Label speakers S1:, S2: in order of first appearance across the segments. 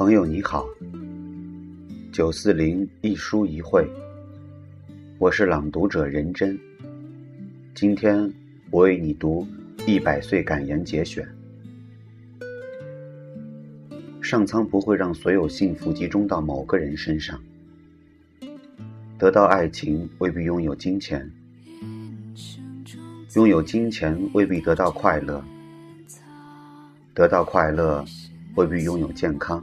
S1: 朋友你好，九四零一书一会，我是朗读者任真。今天我为你读一百岁感言节选。上苍不会让所有幸福集中到某个人身上。得到爱情未必拥有金钱，拥有金钱未必得到快乐，得到快乐未必拥有健康，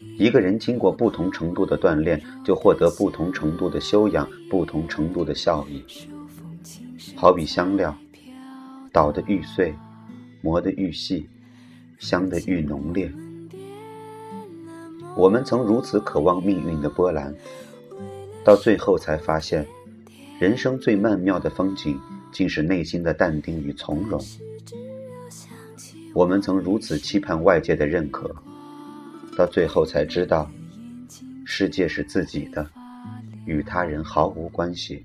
S1: 一个人经过不同程度的锻炼，就获得不同程度的修养，不同程度的效益。好比香料，捣得愈碎，磨得愈细，香得愈浓烈。我们曾如此渴望命运的波澜，到最后才发现。人生最曼妙的风景，竟是内心的淡定与从容。我们曾如此期盼外界的认可，到最后才知道，世界是自己的，与他人毫无关系。